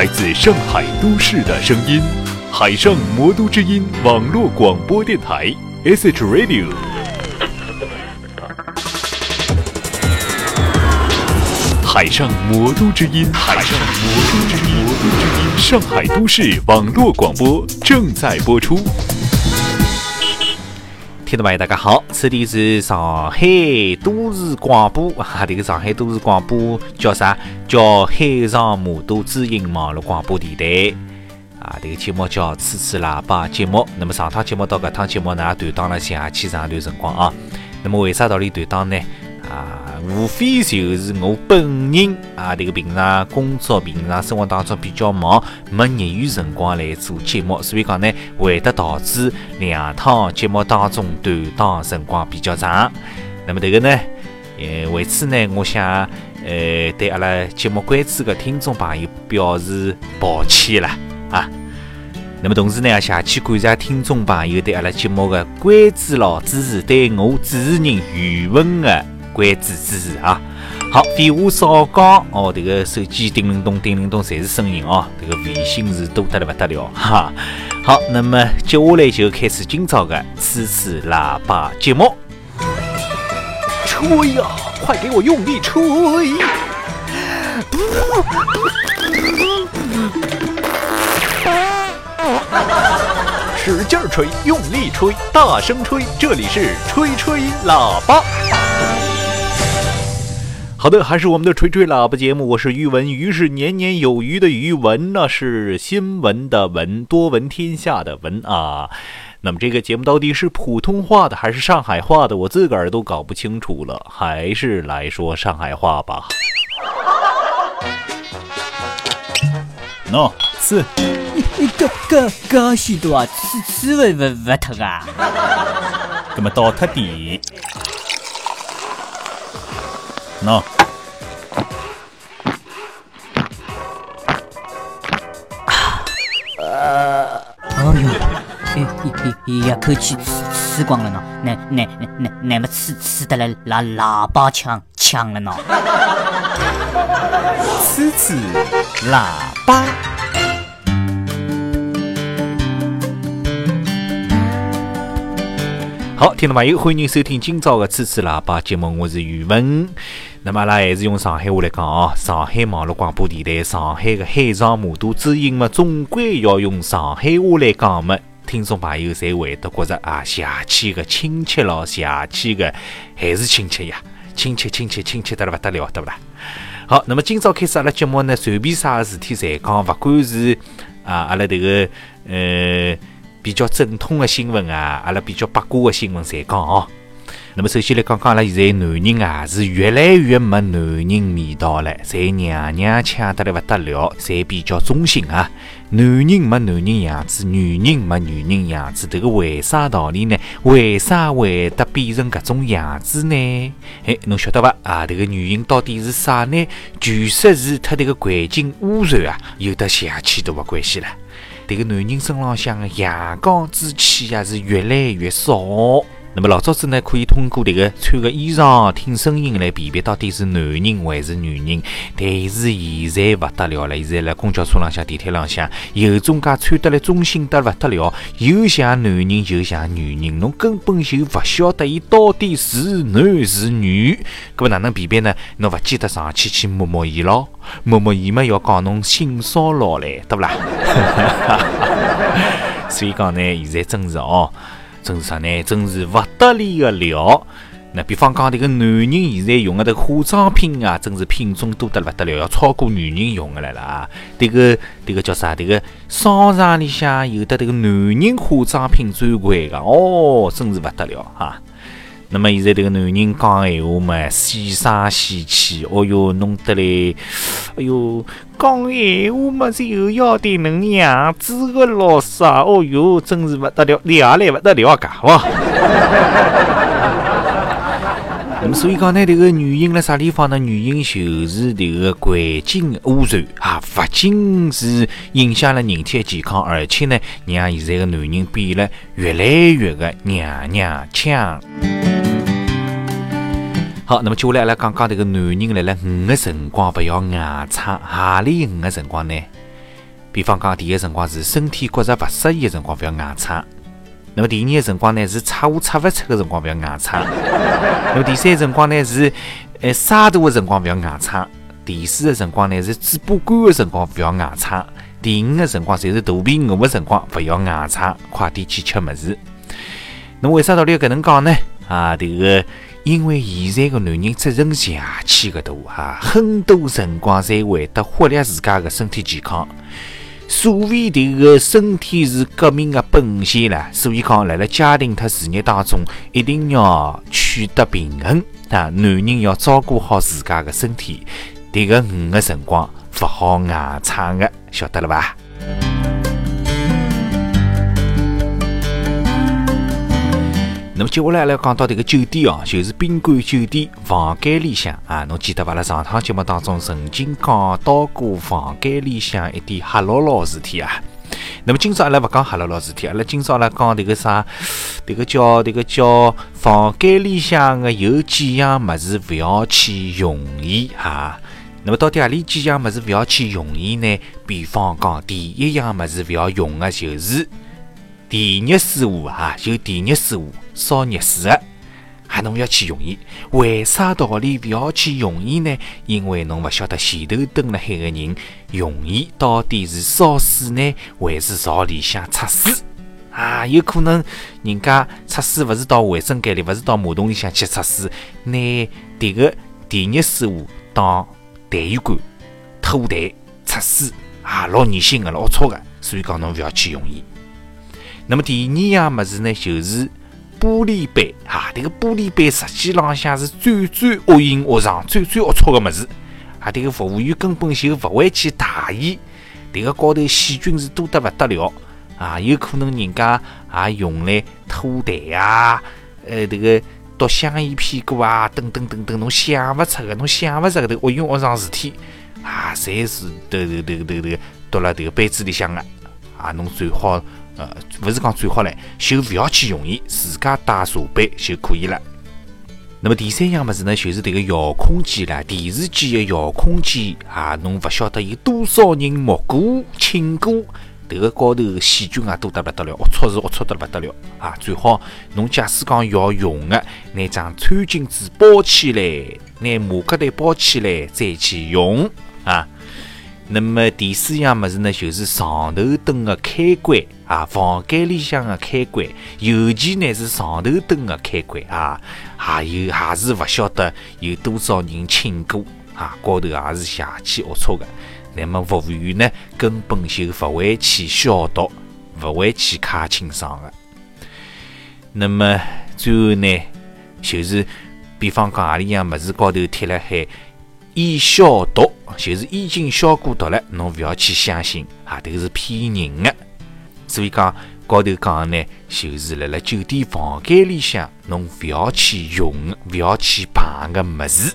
来自上海都市的声音，海上魔都之音网络广播电台，SH Radio。海上魔都之音，海上魔都之音，魔都之音，上海都市网络广播正在播出。听众朋友，大家好，这里是上海都市广播 啊，这个上海都市广播叫啥？叫海上魔都之音网络广播电台啊。这个节目叫“次次喇叭”节目。那么上趟节目到搿趟节目呢，断档了下去长段辰光啊。那么为啥道理断档呢？啊，无非就是我本人啊，这个平常工作、平常生活当中比较忙，没业余辰光来做节目，所以讲呢，会得导致两趟节目当中断档辰光比较长。那么这个呢，呃，为此呢，我想呃，对阿拉节目关注的听众朋友表示抱歉了啊。那么同时呢，也谢去感谢听众朋友对阿拉节目的关注咯支持，对我主持人语文的。关注支持啊！好，废话少讲哦，这个手机叮铃咚、叮铃咚，侪是声音哦，这个微信是多得了不得了哈。好，那么接下来就开始今朝的此次喇叭节目。吹呀，快给我用力吹！使劲吹，用力吹，大声吹，这里是吹吹喇叭。好的，还是我们的吹吹喇叭节目，我是余文，余是年年有余的余文呢，是新闻的文，多闻天下的文啊。那么这个节目到底是普通话的还是上海话的，我自个儿都搞不清楚了，还是来说上海话吧。喏，吃，你搞搞搞许多啊，吃吃不不不疼啊？那么倒脱地。喏，呃，哎呦，一口气吃吃光了呢，那那那那那么吃吃的来拿喇叭枪枪了呢？吃吃喇叭。好，听众朋友，欢迎收听今朝的《此次喇叭》节目，我是宇文。那么阿拉还是用上海话来讲哦，上海网络广播电台，上海的海上魔都之音嘛，总归要用上海话来讲嘛。听众朋友才会得觉着啊，邪气的亲切咯，邪气的还是亲切呀，亲切亲切亲切得了不得了，对不啦？好，那么今朝开始阿拉节目呢，随便啥事体侪讲，不管是啊阿拉这个呃。比较正统的新闻啊，阿拉比较八卦的新闻侪讲哦。那么首先来讲讲阿拉现在男人啊，是越来越没男人味道了，侪娘娘腔得来不得了，侪比较中性啊。男人没男人样子，女人没女人样子，这个为啥道理呢？为啥会得变成搿种样子呢？哎，侬晓得伐？啊，这个原因到底是啥呢？据说是和这个环境污染啊有得邪气大的关系了。这个男人身浪向的阳刚之气啊，是越来越少。那么老早子呢，可以通过这个穿个衣裳、听声音来辨别到底是男人还是女人。但是现在不得了了，现在辣公交车浪向、地铁浪向，有种介穿得来中性得不得了，又像男人又像女人，侬根本就不晓得伊到底是男是女。搿么哪能辨别呢？侬勿记得上去去摸摸伊咯？摸摸伊嘛要讲侬性骚扰嘞，对不啦？所以讲呢，现在真是哦。真是啥呢？真是不得了的了！那比方讲，这个男人现在用的这个化妆品啊，真是品种多得不得了，要超过女人用的来了啊！这个这个叫啥？这个商场里向有的这个男人化妆品专柜的哦，真是不得了哈！那么现在这个男人讲闲话嘛，细声细气，哦哟，弄得嘞，哎哟，讲闲话嘛就要得能样子的咯啥，哦哟，真是不得了，厉害嘞不得了噶，哇！那么所以讲呢，这个原因在啥地方呢？原因就是这个环境污染啊，不仅是影响了人体的健康，而且呢，让现在的男人变得越来越的娘娘腔。好，那么接下来阿拉讲讲这个男人来了五个辰光不要外出，何里五个辰光呢？比方讲，第一个辰光是身体觉着勿适宜个辰光，勿要硬撑。那么第二个辰光呢，是擦污擦勿出个辰光，勿要硬撑。那么第三个辰光呢，是呃沙大个辰光，勿要硬撑。第四个辰光呢，是嘴巴干个辰光，勿要硬撑。第五个辰光，就是肚皮饿的辰光，勿要硬撑，快点去吃物事。那么为啥道理要搿能讲呢？啊，迭个。因为现在个男人责任下去个多哈，很多辰光侪会得忽略自家个身体健康。所谓迭个身体是革命的本钱啦，所以讲辣辣家庭和事业当中一定要取得平衡啊。男人要照顾好自家的身体，迭个五个辰光勿好硬撑的，晓得了吧？那么接下来来讲到这个酒店哦，就是宾馆酒店房间里向啊，侬记得伐？辣上趟节目当中曾经讲到过房间里向一点黑牢牢事体啊。那么今朝阿拉勿讲黑牢牢事体，阿拉今朝来讲迭个啥？迭个叫迭个叫房间里向个有几样物事勿要去用伊哈。那么到底何里几样物事勿要去用伊呢？比方讲，第一样物事勿要用的就是电热水壶哈，就电热水壶。烧热水的，还侬要去用伊？为啥道理勿要去用伊呢？因为侬勿晓得前头蹲辣海个人用伊到底是烧水呢，还是朝里向擦水啊？有可能人家擦水勿是到卫生间里，勿是到马桶里向去擦水，拿迭个电热水壶当痰盂罐吐痰擦水啊，老恶心个，老龊个，所以讲侬勿要去用伊。那么第二样物事呢，就是。玻璃杯啊，这个玻璃杯实际浪向是最最恶形恶状、最最龌龊个物事啊！这个服务员根本就勿会去汏伊，这个高头细菌是多得勿得了啊！有可能人家也用来吐痰啊，呃，这个毒香烟屁股啊，等等等等，侬想勿出个，侬想勿出个这恶形恶状事体啊，侪是都都都都都毒辣这个杯子里向个啊！侬最好。呃，勿是讲最好唻，就勿要去用伊，自家带茶杯就可以了。那么第三样物事呢，就是迭个遥控器啦，电视机的遥控器啊，侬勿晓得有多少人摸过、亲过，迭个高头细菌啊多得勿得了，龌龊是龌龊得勿得了啊！最好侬假使讲要用的，拿张餐巾纸包起来，拿马格袋包起来再去用啊。那么第四样物事呢，就是床头灯的开关啊，房间里向的开关，尤其呢是床头灯的开关啊，还有还是勿晓得有多少人亲过啊，高头也是邪气龌龊的。那么服务员呢，根本就勿会去消毒，勿会去开清爽的。那么最后呢，就是比方讲何里样物事高头贴了海。易消毒，就是已经消过毒了，侬勿要去相信啊，迭个是骗人的。所以讲高头讲呢，就是辣辣酒店房间里向，侬勿要去用，勿要去碰个物事。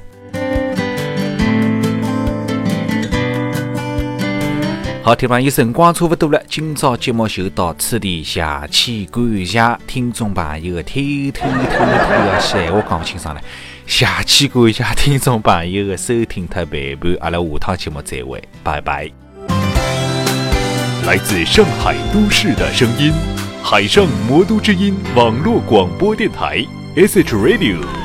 好，听朋友，辰光差勿多了，今朝节目就到此地，下期感谢听众朋友的偷偷偷偷啊，闲话讲勿清爽了。下期感谢听众朋友的收听和陪伴，阿拉下趟节目再会，拜拜。来自上海都市的声音，海上魔都之音网络广播电台，S H Radio。